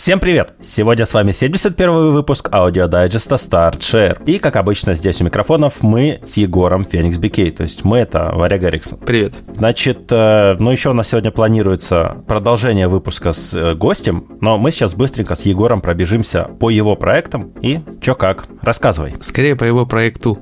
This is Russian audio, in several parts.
Всем привет! Сегодня с вами 71 выпуск аудиодайджеста StartShare. И, как обычно, здесь у микрофонов мы с Егором Феникс Бикей, то есть мы это Варя Гарриксон. Привет. Значит, э, ну еще у нас сегодня планируется продолжение выпуска с э, гостем, но мы сейчас быстренько с Егором пробежимся по его проектам и чё как. Рассказывай. Скорее по его проекту.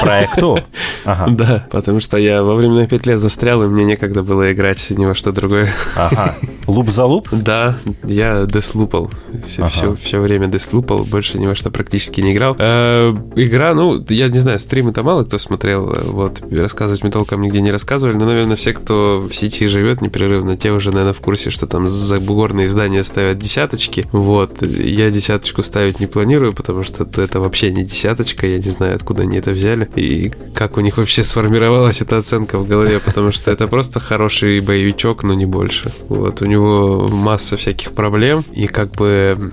Проекту? Ага. Да, потому что я во временной петле застрял, и мне некогда было играть ни во что другое. Ага. Луп за луп? Да, я деслупал. Все, ага. все, все время деслупал, больше ни во что практически не играл. Э, игра, ну, я не знаю, стримы-то мало кто смотрел, вот, рассказывать мне толком нигде не рассказывали, но, наверное, все, кто в сети живет непрерывно, те уже, наверное, в курсе, что там забугорные издания ставят десяточки. Вот, я десяточку ставить не планирую, потому что это вообще не десяточка, я не знаю, откуда они это взяли и как у них вообще сформировалась эта оценка в голове, потому что это просто хороший боевичок, но не больше. Вот, у него масса всяких проблем, и как бы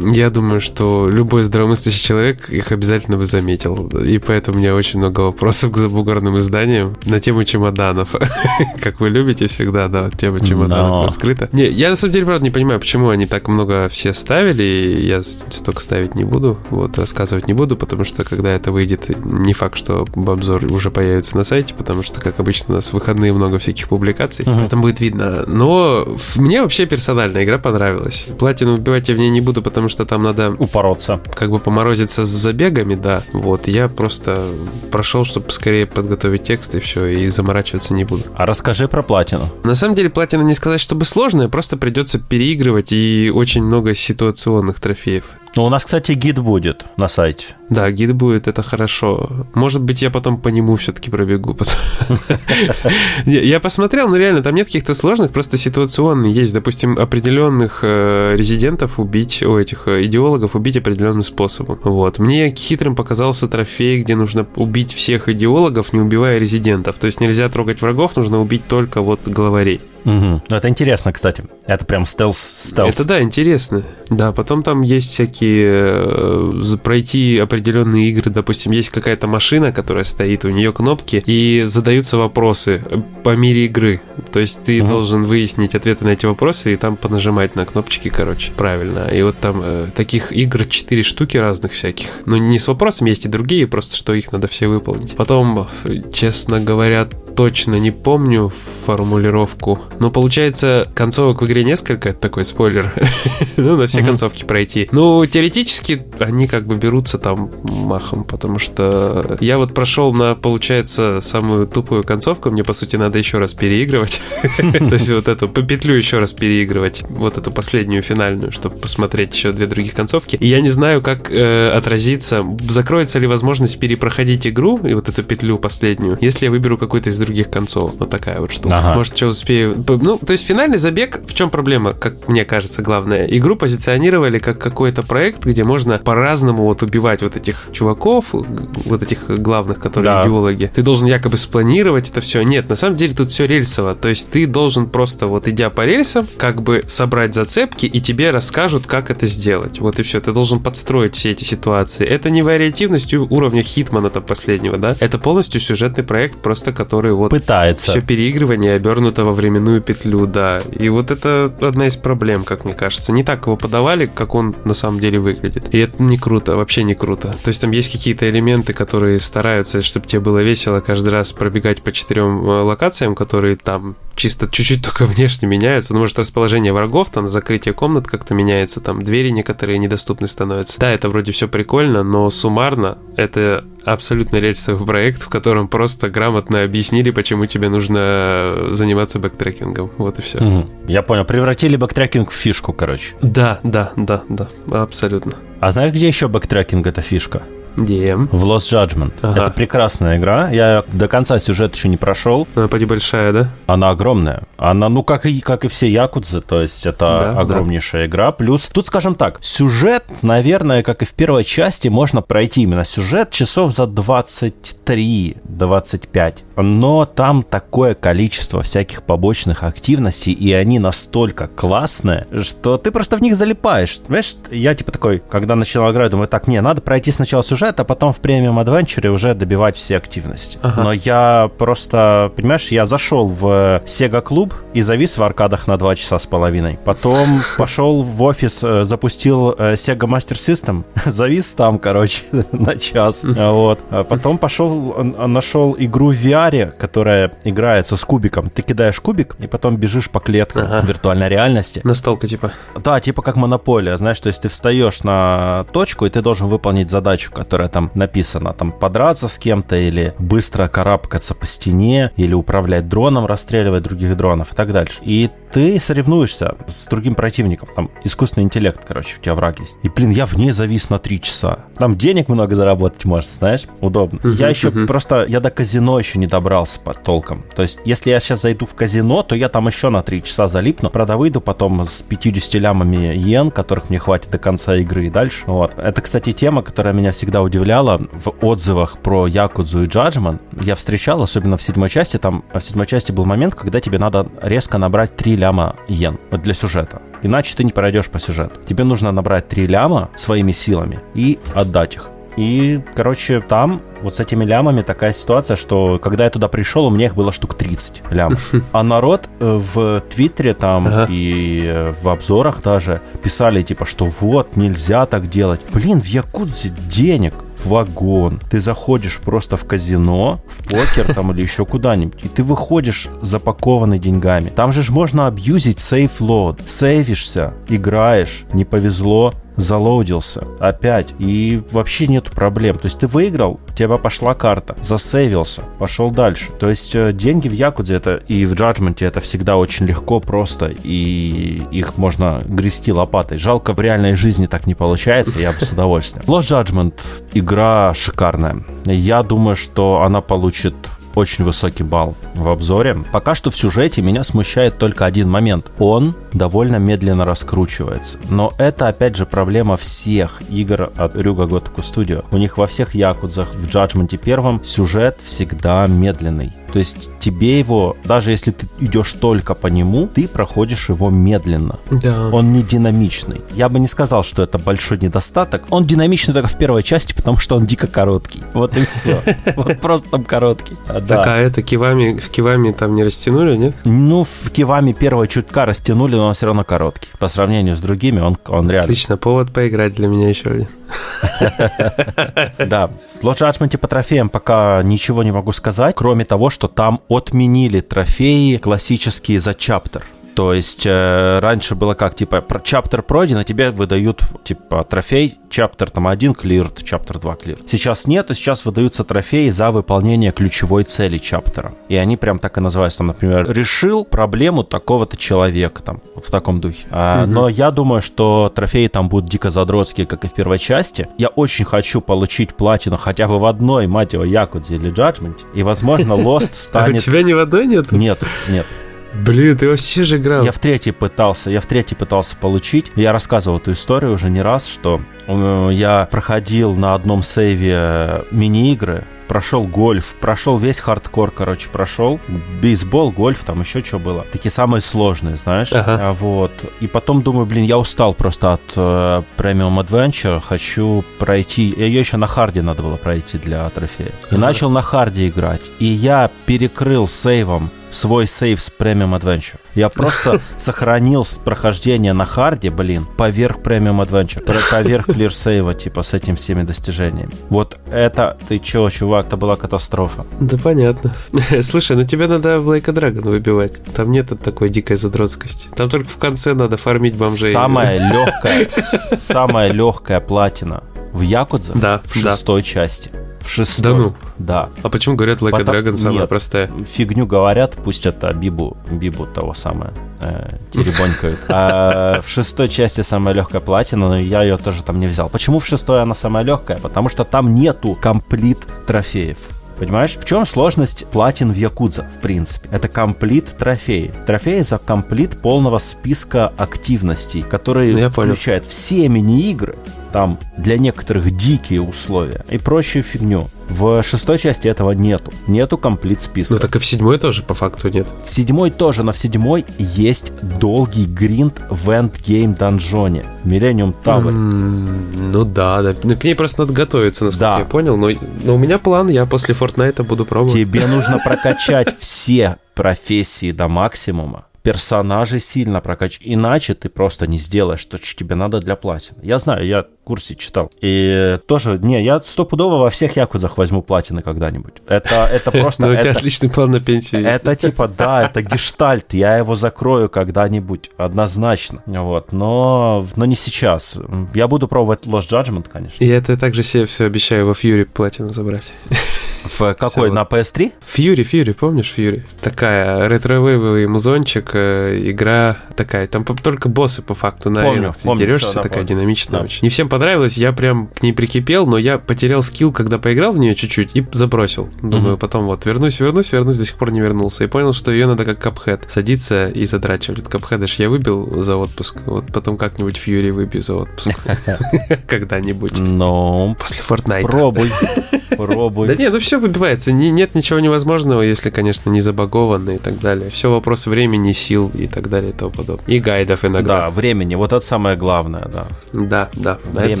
я думаю, что любой здравомыслящий человек их обязательно бы заметил. И поэтому у меня очень много вопросов к забугорным изданиям на тему чемоданов. Как вы любите всегда, да, тема чемоданов раскрыта. Не, я на самом деле, правда, не понимаю, почему они так много все ставили, я столько ставить не буду, вот, рассказывать не буду, потому что когда это выйдет, не факт, что обзор уже появится на сайте, потому что, как обычно, у нас в выходные много всяких публикаций, uh-huh. там будет видно. Но мне вообще персонально игра понравилась. Платину убивать я в ней не буду, потому что там надо... Упороться. Как бы поморозиться с забегами, да. Вот, я просто прошел, чтобы скорее подготовить текст и все, и заморачиваться не буду. А расскажи про платину. На самом деле, платина не сказать, чтобы сложная, просто придется переигрывать и очень много ситуационных трофеев. Ну, у нас, кстати, гид будет на сайте. Да, гид будет, это хорошо. Может быть, я потом по нему все-таки пробегу. Я посмотрел, но реально там нет каких-то сложных, просто ситуационные. Есть, допустим, определенных э, резидентов убить, у этих э, идеологов убить определенным способом. Вот. Мне хитрым показался трофей, где нужно убить всех идеологов, не убивая резидентов. То есть нельзя трогать врагов, нужно убить только вот главарей. Угу. Это интересно, кстати. Это прям стелс, стелс. Это да, интересно. Да, потом там есть всякие э, пройти определенные игры. Допустим, есть какая-то машина, которая стоит, у нее кнопки, и задаются вопросы по мере игры. То есть ты угу. должен выяснить ответы на эти вопросы и там понажимать на кнопочки, короче, правильно. И вот там э, таких игр 4 штуки разных всяких. Но не с вопросами, есть и другие, просто что их надо все выполнить. Потом, честно говоря, точно не помню формулировку. Но получается, концовок в игре несколько, это такой спойлер. ну, на все концовки пройти. Ну, теоретически они как бы берутся там махом, потому что я вот прошел на, получается, самую тупую концовку, мне, по сути, надо еще раз переигрывать. То есть вот эту по петлю еще раз переигрывать, вот эту последнюю финальную, чтобы посмотреть еще две других концовки. И я не знаю, как э, отразиться, закроется ли возможность перепроходить игру и вот эту петлю последнюю, если я выберу какой-то из других концов. Вот такая вот штука. Может, что успею. Ну, то есть финальный забег, в чем проблема, как мне кажется, главное? Игру позиционировали как какой-то проект, где можно по-разному вот убивать вот этих чуваков, вот этих главных, которые да. идеологи. Ты должен якобы спланировать это все. Нет, на самом деле тут все рельсово. То есть ты должен просто вот идя по рельсам, как бы собрать зацепки, и тебе расскажут, как это сделать. Вот и все. Ты должен подстроить все эти ситуации. Это не вариативность уровня Хитмана там последнего, да? Это полностью сюжетный проект, просто который вот пытается. Все переигрывание обернуто во временную петлю, да. И вот это одна из проблем, как мне кажется. Не так его подавали, как он на самом деле выглядит. И это не круто, вообще не круто. То есть там есть какие-то элементы, которые стараются, чтобы тебе было весело каждый раз пробегать по четырем э, локациям, которые там чисто чуть-чуть только внешне меняются. Ну, может, расположение врагов, там закрытие комнат как-то меняется, там двери некоторые недоступны становятся. Да, это вроде все прикольно, но суммарно это абсолютно рельсовый проект, в котором просто грамотно объяснили, почему тебе нужно заниматься бэктрекингом. Вот и все. Угу. Я понял. Превратили бэктрекинг в фишку, короче. Да, да, да, да, абсолютно. А знаешь, где еще backtracking это фишка? Да. В Lost Judgment. Ага. Это прекрасная игра. Я до конца сюжет еще не прошел. Она поди большая, да? Она огромная. Она, ну, как и, как и все Якудзы, то есть это да, огромнейшая да. игра. Плюс, тут, скажем так, сюжет, наверное, как и в первой части, можно пройти именно сюжет часов за 23-25. Но там такое количество всяких побочных активностей, и они настолько классные, что ты просто в них залипаешь. Знаешь, я типа такой, когда начинал играть, думаю, так, не, надо пройти сначала сюжет, а потом в Premium Adventure уже добивать все активности. Ага. Но я просто, понимаешь, я зашел в Sega club и завис в аркадах на 2 часа с половиной. Потом пошел в офис, э, запустил э, Sega Master System, завис там, короче, на час. Вот. А потом пошел, нашел игру в VR, которая играется с кубиком. Ты кидаешь кубик и потом бежишь по клеткам ага. виртуальной реальности. Настолка типа. Да, типа как монополия, знаешь, то есть ты встаешь на точку, и ты должен выполнить задачу, которая там написана, там подраться с кем-то или быстро карабкаться по стене, или управлять дроном, расстреливать других дронов и так дальше. И ты соревнуешься с другим противником, там искусственный интеллект, короче, у тебя враг есть. И, блин, я в ней завис на три часа. Там денег много заработать можно, знаешь, удобно. Uh-huh, я еще uh-huh. просто, я до казино еще не добрался под толком. То есть, если я сейчас зайду в казино, то я там еще на три часа залипну, правда, выйду потом с 50 лямами йен, которых мне хватит до конца игры и дальше. Вот. Это, кстати, тема, которая меня всегда удивляла в отзывах про Якудзу и Judgment. Я встречал, особенно в седьмой части, там в седьмой части был момент, когда тебе надо резко набрать 3 ляма йен для сюжета. Иначе ты не пройдешь по сюжету. Тебе нужно набрать 3 ляма своими силами и отдать их. И, короче, там вот с этими лямами такая ситуация, что когда я туда пришел, у меня их было штук 30 лям. А народ э, в Твиттере там ага. и э, в обзорах даже писали, типа, что вот, нельзя так делать. Блин, в Якудзе денег вагон. Ты заходишь просто в казино, в покер там или еще куда-нибудь, и ты выходишь запакованный деньгами. Там же ж можно абьюзить сейф лоад. Сейвишься, играешь, не повезло, залоудился опять, и вообще нет проблем. То есть ты выиграл, у тебя пошла карта, засейвился, пошел дальше. То есть э, деньги в Якудзе это и в Джаджменте это всегда очень легко, просто, и их можно грести лопатой. Жалко, в реальной жизни так не получается, я бы с удовольствием. Lost Judgment игра шикарная. Я думаю, что она получит очень высокий балл в обзоре. Пока что в сюжете меня смущает только один момент. Он довольно медленно раскручивается. Но это, опять же, проблема всех игр от Ryuga Gotoku Studio. У них во всех Якудзах, в Judgment первом, сюжет всегда медленный. То есть тебе его, даже если ты идешь только по нему, ты проходишь его медленно. Да. Он не динамичный. Я бы не сказал, что это большой недостаток. Он динамичный только в первой части, потому что он дико короткий. Вот и все. Вот просто там короткий. Так, а это кивами, в кивами там не растянули, нет? Ну, в кивами первого чутка растянули, но он все равно короткий. По сравнению с другими, он, он реально. Отлично, повод поиграть для меня еще один. Да, в Judgment по трофеям пока ничего не могу сказать, кроме того, что там отменили трофеи классические за чаптер. То есть э, раньше было как, типа, чаптер пройден, а тебе выдают, типа, трофей, чаптер там один клирт, чаптер 2 клирт. Сейчас нет, и сейчас выдаются трофеи за выполнение ключевой цели чаптера. И они прям так и называются, там, например, решил проблему такого-то человека, там, в таком духе. А, угу. Но я думаю, что трофеи там будут дико задротские, как и в первой части. Я очень хочу получить платину хотя бы в одной, мать его, Якудзе или Judgment. И, возможно, Lost станет... А у тебя ни в одной нет? Нет, нет. Блин, ты вообще же играл. Я в третий пытался, я в третий пытался получить. Я рассказывал эту историю уже не раз, что э, я проходил на одном сейве мини-игры, прошел гольф, прошел весь хардкор, короче, прошел. Бейсбол, гольф, там еще что было. Такие самые сложные, знаешь. Ага. А, вот. И потом думаю, блин, я устал просто от э, Premium Adventure, хочу пройти. Ее еще на харде надо было пройти для трофея. И ага. начал на харде играть. И я перекрыл сейвом свой сейв с Premium Adventure. Я просто сохранил прохождение на харде, блин, поверх Premium Adventure, поверх Clear Save, типа, с этими всеми достижениями. Вот это, ты чё, чувак, это была катастрофа. Да понятно. Слушай, ну тебе надо в Like a Dragon выбивать. Там нет такой дикой задротскости. Там только в конце надо фармить бомжей. Самая легкая, самая легкая платина в Якудзе да, в шестой да. части. В. Да ну? Да. А почему говорят Like Потом... a Dragon самая Нет, простая? фигню говорят, пусть это Бибу, Бибу того самое, э, теребонькают. А в шестой части самая легкая платина, но я ее тоже там не взял. Почему в шестой она самая легкая? Потому что там нету комплит трофеев. Понимаешь? В чем сложность платин в Якудза, в принципе? Это комплит трофеи. Трофеи за комплит полного списка активностей, которые ну, включают все мини-игры, там для некоторых дикие условия и прочую фигню. В шестой части этого нету. Нету complete списка. Ну так и в седьмой тоже по факту нет. В седьмой тоже, но в седьмой есть долгий гринд в endgame данжоне. Millennium Tower. М-м, ну да, да. Ну, к ней просто надо готовиться, насколько да. я понял. Но, но у меня план, я после Fortnite буду пробовать. Тебе нужно прокачать все профессии до максимума персонажей сильно прокачать. Иначе ты просто не сделаешь то, что тебе надо для платины. Я знаю, я в курсе читал. И тоже, не, я стопудово во всех якудзах возьму платины когда-нибудь. Это, это просто... Ну, у тебя отличный план на пенсию Это типа, да, это гештальт, я его закрою когда-нибудь, однозначно. Вот, но, но не сейчас. Я буду пробовать Lost Judgment, конечно. И это также себе все обещаю во Фьюри платину забрать. В какой, на PS3? Фьюри, Фьюри, помнишь Фьюри? Такая ретро-вейвовый музончик, э, игра такая, там только боссы по факту на помню, аренах ты помню, дерешься, все, да, такая помню. динамичная да. очень. Не всем понравилось, я прям к ней прикипел, но я потерял скилл, когда поиграл в нее чуть-чуть и забросил. Думаю, угу. потом вот вернусь, вернусь, вернусь, до сих пор не вернулся. И понял, что ее надо как капхед садиться и задрачивать. Капхеда ж я выбил за отпуск, вот потом как-нибудь Фьюри выбью за отпуск. Когда-нибудь. Ну, после Fortnite. Пробуй, пробуй. Да не, ну все выбивается. нет ничего невозможного, если, конечно, не забаговано и так далее. Все вопросы времени, сил и так далее и тому подобное. И гайдов иногда. Да, времени. Вот это самое главное, да. Да, да. Время. Это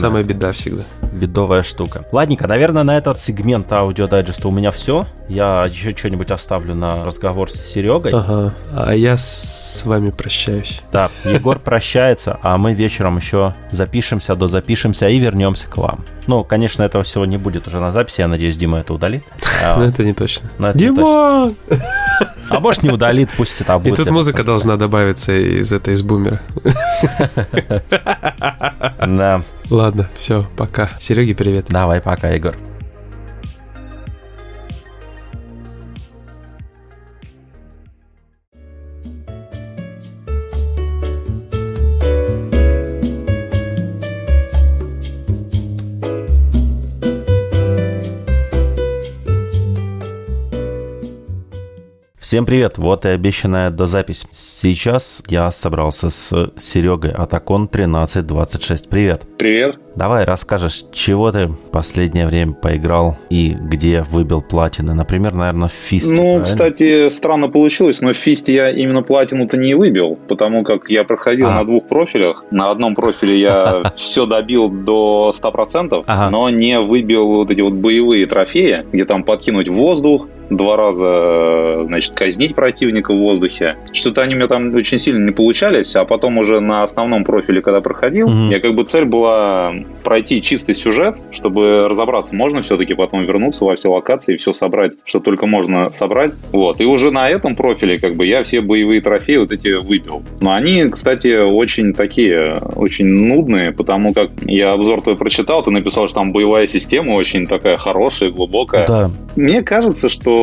самая беда всегда. Бедовая штука. Ладненько, наверное, на этот сегмент аудиодайджеста у меня все. Я еще что-нибудь оставлю на разговор с Серегой. Ага. А я с вами прощаюсь. Да, Егор прощается, а мы вечером еще запишемся, дозапишемся и вернемся к вам. Ну, конечно, этого всего не будет уже на записи. Я надеюсь, Дима это удалит. Но это не точно. Дима! А может не удалит, пусть это будет. И тут музыка должна добавиться из этой, из бумера. Да. Ладно, все, пока. Сереге привет. Давай, пока, Егор. Всем привет, вот и обещанная дозапись. Сейчас я собрался с Серегой Атакон 1326. Привет. Привет. Давай расскажешь, чего ты последнее время поиграл и где выбил платины. Например, наверное, в Фисте. Ну, правильно? кстати, странно получилось, но в Фисте я именно платину-то не выбил, потому как я проходил а. на двух профилях. На одном профиле я все добил до 100%, но не выбил вот эти вот боевые трофеи, где там подкинуть воздух, два раза, значит, казнить противника в воздухе. Что-то они у меня там очень сильно не получались, а потом уже на основном профиле, когда проходил, угу. я как бы цель была пройти чистый сюжет, чтобы разобраться, можно все-таки потом вернуться во все локации и все собрать, что только можно собрать. Вот. И уже на этом профиле как бы я все боевые трофеи вот эти выбил. Но они, кстати, очень такие, очень нудные, потому как я обзор твой прочитал, ты написал, что там боевая система очень такая хорошая, глубокая. Да. Мне кажется, что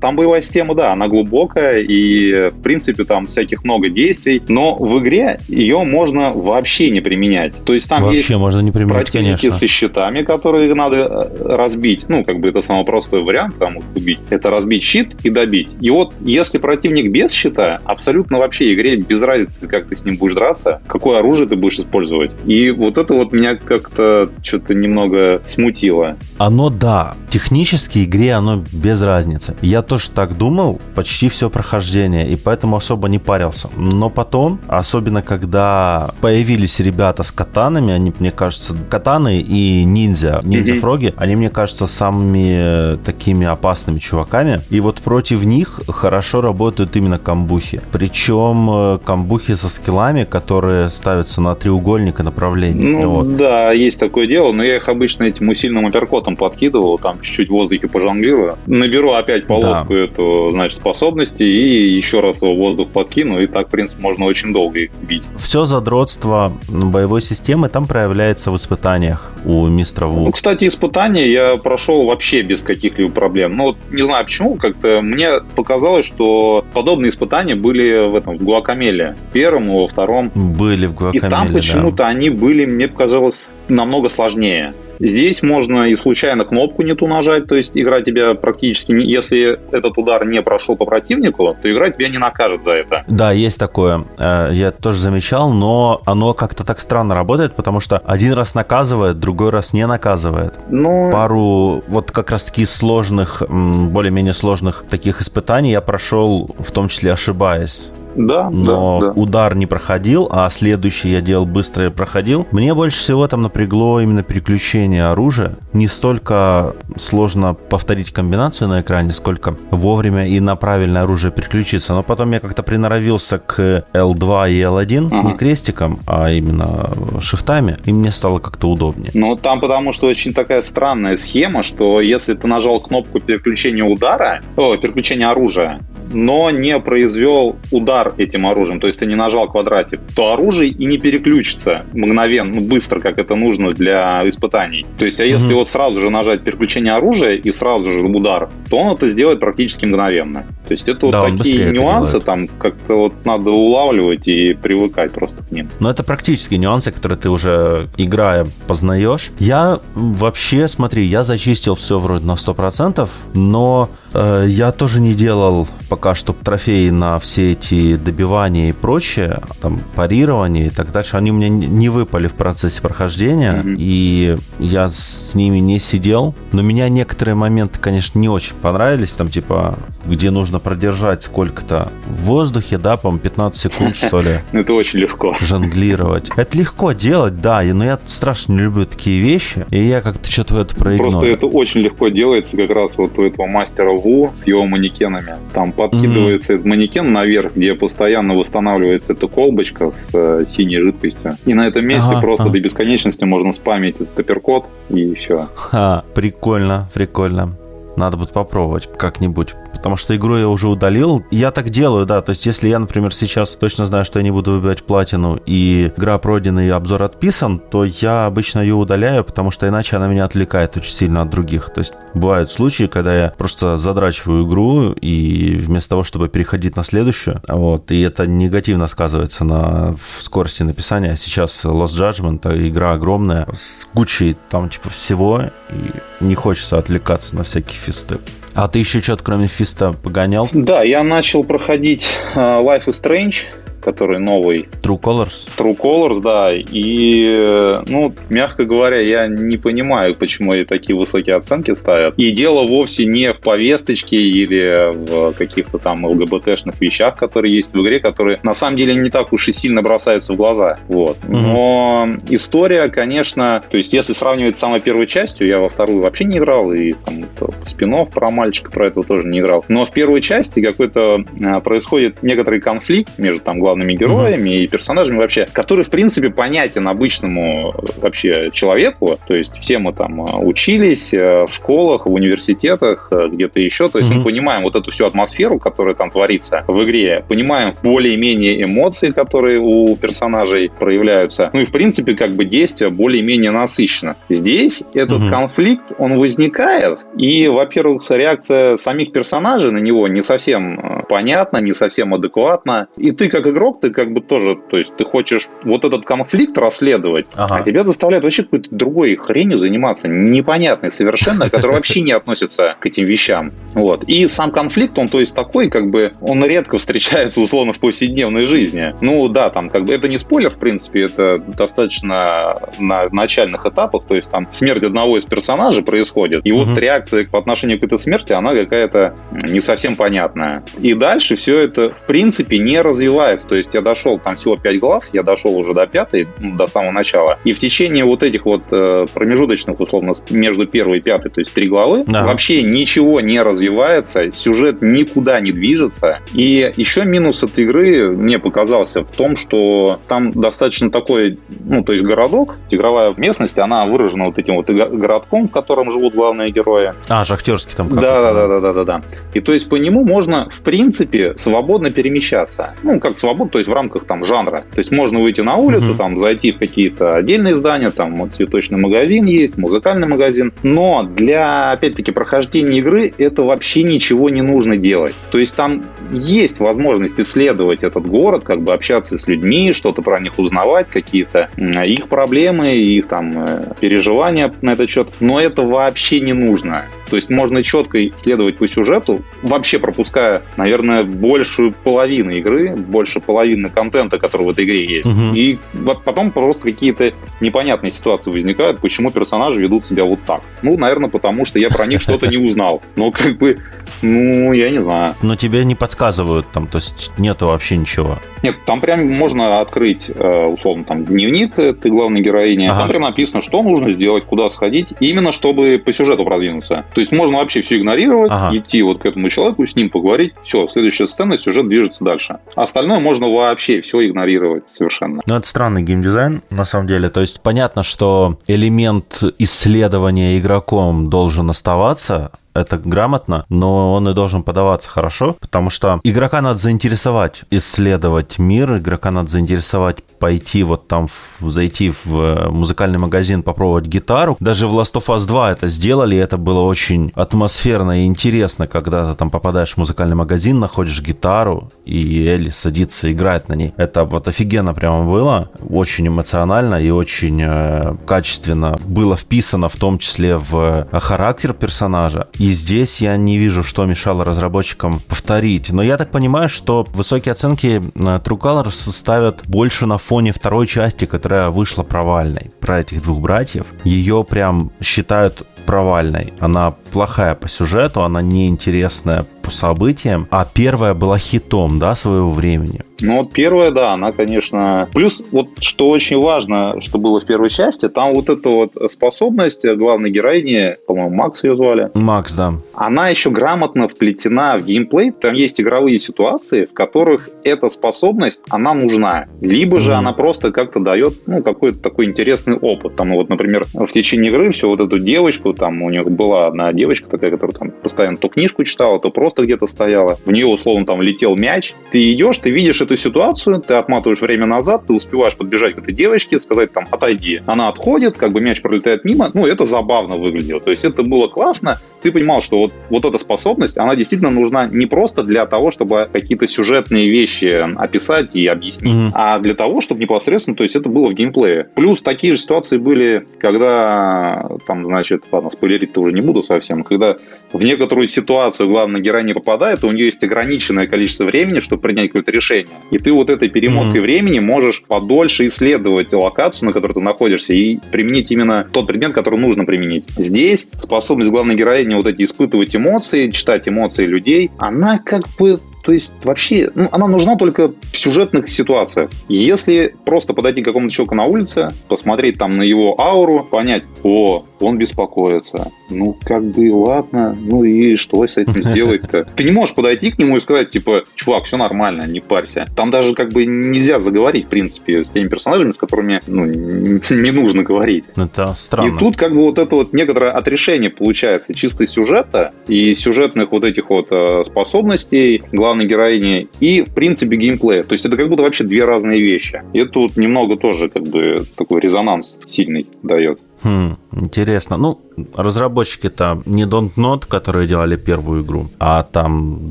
там боевая система, да, она глубокая, и, в принципе, там всяких много действий, но в игре ее можно вообще не применять. То есть там вообще есть можно не применять, противники конечно. со щитами, которые надо э, разбить. Ну, как бы это самый простой вариант, там, убить. Это разбить щит и добить. И вот, если противник без щита, абсолютно вообще игре без разницы, как ты с ним будешь драться, какое оружие ты будешь использовать. И вот это вот меня как-то что-то немного смутило. Оно, да, технически игре оно без разницы разницы. Я тоже так думал почти все прохождение, и поэтому особо не парился. Но потом, особенно когда появились ребята с катанами, они, мне кажется, катаны и ниндзя, ниндзя-фроги, mm-hmm. они, мне кажется, самыми такими опасными чуваками. И вот против них хорошо работают именно камбухи. Причем э, камбухи со скиллами, которые ставятся на треугольник и направление. Ну, вот. да, есть такое дело, но я их обычно этим усиленным апперкотом подкидывал, там чуть-чуть в воздухе пожонглирую. Наберу опять полоску да. эту, значит, способности и еще раз его в воздух подкину, и так, в принципе, можно очень долго их бить. Все задротство боевой системы там проявляется в испытаниях. У мистера Ву. Ну, кстати, испытания я прошел вообще без каких-либо проблем. Ну, вот не знаю почему, как-то мне показалось, что подобные испытания были в этом, в Гуакамеле. Первом, во втором. Были в Гуакамеле, И там почему-то да. они были, мне показалось, намного сложнее. Здесь можно и случайно кнопку не ту нажать, то есть игра тебя практически, если этот удар не прошел по противнику, то игра тебя не накажет за это. Да, есть такое. Э, я тоже замечал, но оно как-то так странно работает, потому что один раз наказывает, другой раз не наказывает. Ну... Пару вот как раз таки сложных, более-менее сложных таких испытаний я прошел, в том числе ошибаясь. Да, но да, да. удар не проходил, а следующий я делал быстро и проходил. Мне больше всего там напрягло именно переключение оружия. Не столько сложно повторить комбинацию на экране, сколько вовремя и на правильное оружие переключиться. Но потом я как-то приноровился к L2 и L1, ага. не крестиком, а именно шифтами, и мне стало как-то удобнее. Ну, там потому что очень такая странная схема, что если ты нажал кнопку переключения удара, о, переключения оружия, но не произвел удар этим оружием, то есть ты не нажал квадратик, то оружие и не переключится мгновенно, ну, быстро, как это нужно для испытаний. То есть, а если mm-hmm. вот сразу же нажать переключение оружия и сразу же удар, то он это сделает практически мгновенно. То есть это да, вот такие нюансы, там как-то вот надо улавливать и привыкать просто к ним. Но это практические нюансы, которые ты уже играя познаешь. Я вообще, смотри, я зачистил все вроде на 100%, но я тоже не делал пока что трофеи на все эти добивания и прочее, там парирование и так дальше. Они у меня не выпали в процессе прохождения, mm-hmm. и я с ними не сидел. Но меня некоторые моменты, конечно, не очень понравились. Там, типа, где нужно продержать сколько-то в воздухе, да, по-моему, 15 секунд, что ли. Ну, это очень легко. Жонглировать. Это легко делать, да, но я страшно не люблю такие вещи, и я как-то что-то в это проигнорил. Просто это очень легко делается как раз вот у этого мастера Ву с его манекенами. Там подкидывается mm-hmm. этот манекен наверх, где постоянно восстанавливается эта колбочка с э, синей жидкостью. И на этом месте ага, просто ага. до бесконечности можно спамить этот апперкот и все. Ха, прикольно, прикольно. Надо будет попробовать как-нибудь потому что игру я уже удалил. Я так делаю, да, то есть если я, например, сейчас точно знаю, что я не буду выбивать платину, и игра пройдена и обзор отписан, то я обычно ее удаляю, потому что иначе она меня отвлекает очень сильно от других. То есть бывают случаи, когда я просто задрачиваю игру, и вместо того, чтобы переходить на следующую, вот, и это негативно сказывается на скорости написания. А сейчас Lost Judgment, игра огромная, с кучей там типа всего, и не хочется отвлекаться на всякие фисты. А ты еще что-то кроме фиста погонял? Да, я начал проходить uh, Life is Strange который новый. True Colors? True Colors, да. И, ну, мягко говоря, я не понимаю, почему они такие высокие оценки ставят. И дело вовсе не в повесточке или в каких-то там ЛГБТшных вещах, которые есть в игре, которые на самом деле не так уж и сильно бросаются в глаза. Вот. Но mm-hmm. история, конечно, то есть если сравнивать с самой первой частью, я во вторую вообще не играл, и там спинов про мальчика про этого тоже не играл. Но в первой части какой-то а, происходит некоторый конфликт между там главными главными героями угу. и персонажами вообще, который, в принципе, понятен обычному э, вообще человеку. То есть все мы там э, учились э, в школах, в университетах, где-то еще. То есть угу. мы понимаем вот эту всю атмосферу, которая там творится в игре, понимаем более-менее эмоции, которые у персонажей проявляются. Ну и, в принципе, как бы действие более-менее насыщено. Здесь этот угу. конфликт, он возникает, и, во-первых, реакция самих персонажей на него не совсем понятна, не совсем адекватна. И ты, как игрок, игрок, ты как бы тоже, то есть ты хочешь вот этот конфликт расследовать, ага. а тебя заставляют вообще какой-то другой хренью заниматься, непонятной совершенно, которая вообще не относится к этим вещам. Вот. И сам конфликт, он то есть такой, как бы, он редко встречается условно в повседневной жизни. Ну да, там как бы это не спойлер, в принципе, это достаточно на начальных этапах, то есть там смерть одного из персонажей происходит, и вот реакция по отношению к этой смерти, она какая-то не совсем понятная. И дальше все это, в принципе, не развивается. То есть я дошел, там всего 5 глав, я дошел уже до пятой, до самого начала. И в течение вот этих вот э, промежуточных, условно, между первой и пятой, то есть три главы, да. вообще ничего не развивается, сюжет никуда не движется. И еще минус этой игры мне показался в том, что там достаточно такой, ну, то есть городок, игровая местность, она выражена вот этим вот городком, в котором живут главные герои. А, шахтерский там. Да, да, да, да, да, да. И то есть по нему можно, в принципе, свободно перемещаться. Ну, как свободно свободу, то есть в рамках там жанра. То есть можно выйти на улицу, угу. там зайти в какие-то отдельные здания, там цветочный магазин есть, музыкальный магазин. Но для, опять-таки, прохождения игры это вообще ничего не нужно делать. То есть там есть возможность исследовать этот город, как бы общаться с людьми, что-то про них узнавать, какие-то их проблемы, их там э, переживания на этот счет. Но это вообще не нужно. То есть можно четко исследовать по сюжету, вообще пропуская, наверное, большую половину игры, больше половины контента, который в этой игре есть. Угу. И потом просто какие-то непонятные ситуации возникают, почему персонажи ведут себя вот так. Ну, наверное, потому что я про них что-то не узнал. Но как бы, ну, я не знаю. Но тебе не подсказывают там, то есть нету вообще ничего. Нет, там прям можно открыть, э, условно, там дневник ты главной героини, ага. там прям написано, что нужно сделать, куда сходить, именно чтобы по сюжету продвинуться. То есть можно вообще все игнорировать, ага. идти вот к этому человеку, с ним поговорить, все, следующая сцена, сюжет движется дальше. Остальное можно вообще все игнорировать совершенно. Ну, это странный геймдизайн, на самом деле. То есть понятно, что элемент исследования игроком должен оставаться, это грамотно, но он и должен подаваться хорошо, потому что игрока надо заинтересовать, исследовать мир, игрока надо заинтересовать пойти вот там, зайти в э, музыкальный магазин, попробовать гитару. Даже в Last of Us 2 это сделали, и это было очень атмосферно и интересно, когда ты там попадаешь в музыкальный магазин, находишь гитару, и Элли садится, играет на ней. Это вот офигенно прямо было, очень эмоционально и очень э, качественно было вписано в том числе в э, характер персонажа. И здесь я не вижу, что мешало разработчикам повторить. Но я так понимаю, что высокие оценки True Colors ставят больше на фоне второй части, которая вышла провальной, про этих двух братьев. Ее прям считают провальной. Она плохая по сюжету, она неинтересная по событиям, а первая была хитом, да, своего времени. Ну, вот первая, да, она, конечно... Плюс, вот что очень важно, что было в первой части, там вот эта вот способность главной героини, по-моему, Макс ее звали. Макс, да. Она еще грамотно вплетена в геймплей. Там есть игровые ситуации, в которых эта способность, она нужна. Либо же mm-hmm. она просто как-то дает, ну, какой-то такой интересный опыт. Там вот, например, в течение игры все вот эту девочку, там у них была одна девочка такая, которая там постоянно то книжку читала, то просто где-то стояла. В нее, условно, там летел мяч. Ты идешь, ты видишь эту ситуацию, ты отматываешь время назад, ты успеваешь подбежать к этой девочке, сказать там «отойди». Она отходит, как бы мяч пролетает мимо. Ну, это забавно выглядело. То есть это было классно. Ты понимал, что вот, вот эта способность, она действительно нужна не просто для того, чтобы какие-то сюжетные вещи описать и объяснить, mm-hmm. а для того, чтобы непосредственно, то есть это было в геймплее. Плюс такие же ситуации были, когда там, значит, ладно, спойлерить-то уже не буду совсем, когда в некоторую ситуацию главный герой не попадает, у нее есть ограниченное количество времени, чтобы принять какое-то решение. И ты вот этой перемоткой mm-hmm. времени можешь подольше исследовать локацию, на которой ты находишься, и применить именно тот предмет, который нужно применить. Здесь способность главной героини вот эти испытывать эмоции, читать эмоции людей, она как бы то есть вообще, ну, она нужна только в сюжетных ситуациях. Если просто подойти к какому-то человеку на улице, посмотреть там на его ауру, понять, о, он беспокоится. Ну, как бы, ладно, ну и что с этим сделать-то? Ты не можешь подойти к нему и сказать, типа, чувак, все нормально, не парься. Там даже как бы нельзя заговорить, в принципе, с теми персонажами, с которыми ну, не нужно говорить. Это странно. И тут как бы вот это вот некоторое отрешение получается чисто сюжета и сюжетных вот этих вот э, способностей, главной героини, и, в принципе, геймплея. То есть это как будто вообще две разные вещи. И тут немного тоже как бы такой резонанс сильный дает. Хм, интересно. Ну, разработчики-то не Don't Not, которые делали первую игру, а там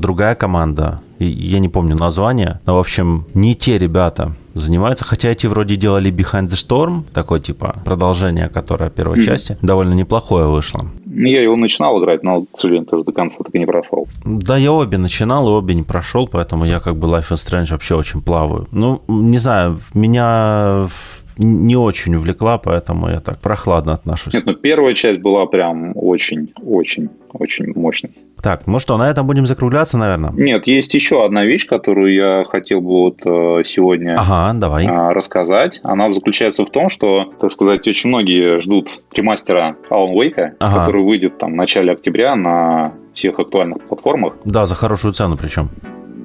другая команда. Я не помню название, но, в общем, не те ребята занимаются. Хотя эти вроде делали Behind the Storm, такое типа продолжение, которое первой mm-hmm. части, довольно неплохое вышло. Я его начинал играть, но, к сожалению, тоже до конца так и не прошел. Да, я обе начинал, и обе не прошел, поэтому я как бы Life is Strange вообще очень плаваю. Ну, не знаю, меня не очень увлекла, поэтому я так прохладно отношусь. Нет, ну первая часть была прям очень, очень, мощной. Так, ну что, на этом будем закругляться, наверное? Нет, есть еще одна вещь, которую я хотел бы вот э, сегодня ага, давай. Э, рассказать. Она заключается в том, что, так сказать, очень многие ждут ремастера Alan Wake, ага. который выйдет там в начале октября на всех актуальных платформах. Да, за хорошую цену причем.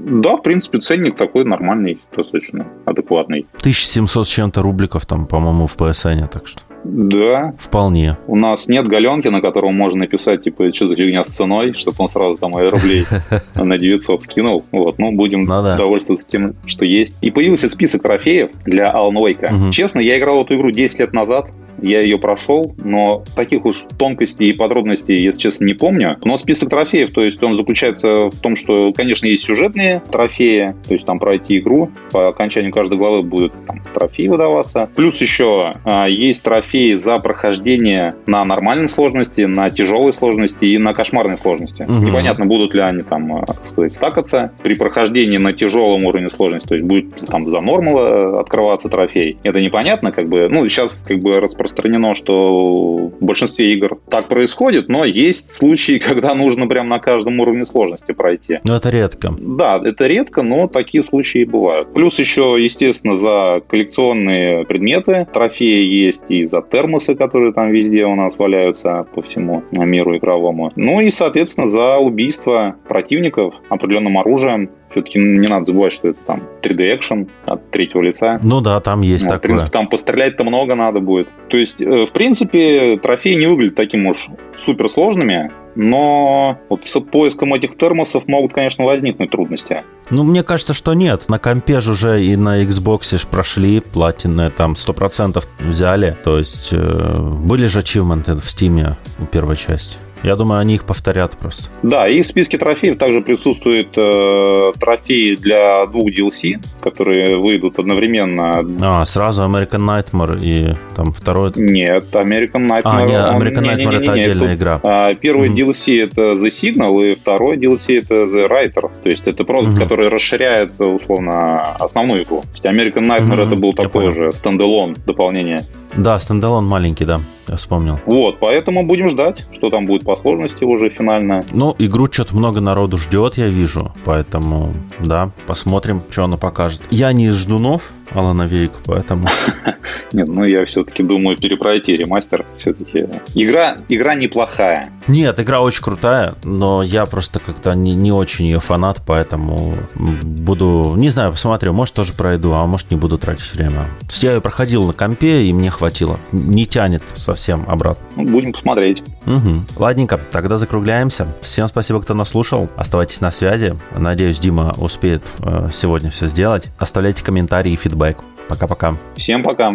Да, в принципе, ценник такой нормальный, достаточно адекватный. 1700 с чем-то рубликов там, по-моему, в PSN, так что... Да. Вполне. У нас нет галенки, на котором можно написать, типа, что за фигня с ценой, чтобы он сразу там рублей на 900 скинул. Вот, ну, будем ну, да. довольствоваться тем, что есть. И появился список трофеев для Alan Wake. Угу. Честно, я играл в эту игру 10 лет назад, я ее прошел, но таких уж тонкостей и подробностей, если честно, не помню. Но список трофеев, то есть он заключается в том, что, конечно, есть сюжетные трофеи, то есть там пройти игру, по окончанию каждой главы будет там, трофей выдаваться. Плюс еще а, есть трофеи за прохождение на нормальной сложности, на тяжелой сложности и на кошмарной сложности. Угу. Непонятно, будут ли они там, а, так сказать, стакаться при прохождении на тяжелом уровне сложности, то есть будет там за нормал э, открываться трофей. Это непонятно, как бы, ну, сейчас как бы распространено распространено, что в большинстве игр так происходит, но есть случаи, когда нужно прям на каждом уровне сложности пройти. Но это редко. Да, это редко, но такие случаи бывают. Плюс еще, естественно, за коллекционные предметы трофеи есть и за термосы, которые там везде у нас валяются по всему миру игровому. Ну и, соответственно, за убийство противников определенным оружием все-таки не надо забывать, что это там 3D экшен от третьего лица. Ну да, там есть ну, такое. В принципе, там пострелять-то много надо будет. То есть, э, в принципе, трофеи не выглядят таким уж суперсложными, но вот с поиском этих термосов могут, конечно, возникнуть трудности. Ну, мне кажется, что нет. На компе же уже и на Xbox ж прошли, платины там 100% взяли. То есть, э, были же ачивменты в Steam у первой части. Я думаю, они их повторят просто. Да, и в списке трофеев также присутствуют э, трофеи для двух DLC, которые выйдут одновременно. А, сразу American Nightmare и там второй... Нет, American Nightmare... А, нет, American он... Nightmare не, не, не, это отдельная Тут, игра. А, первый mm-hmm. DLC это The Signal, и второй DLC это The Writer. То есть это просто, mm-hmm. который расширяет, условно, основную игру. То есть American Nightmare mm-hmm. это был такой же standalone дополнение. Да, standalone маленький, да, я вспомнил. Вот, поэтому будем ждать, что там будет по сложности уже финально. Ну, игру что-то много народу ждет, я вижу, поэтому, да, посмотрим, что она покажет. Я не из ждунов, Алана Вейк, поэтому... Нет, ну я все-таки думаю перепройти ремастер. Все-таки игра, игра неплохая. Нет, игра очень крутая, но я просто как-то не, не очень ее фанат, поэтому буду, не знаю, посмотрю, может тоже пройду, а может не буду тратить время. То есть я ее проходил на компе, и мне хватило. Не тянет совсем обратно. Ну, будем посмотреть. Угу. Ладненько, тогда закругляемся. Всем спасибо, кто нас слушал. Оставайтесь на связи. Надеюсь, Дима успеет э, сегодня все сделать. Оставляйте комментарии и фидбэк. Пока-пока. Всем пока.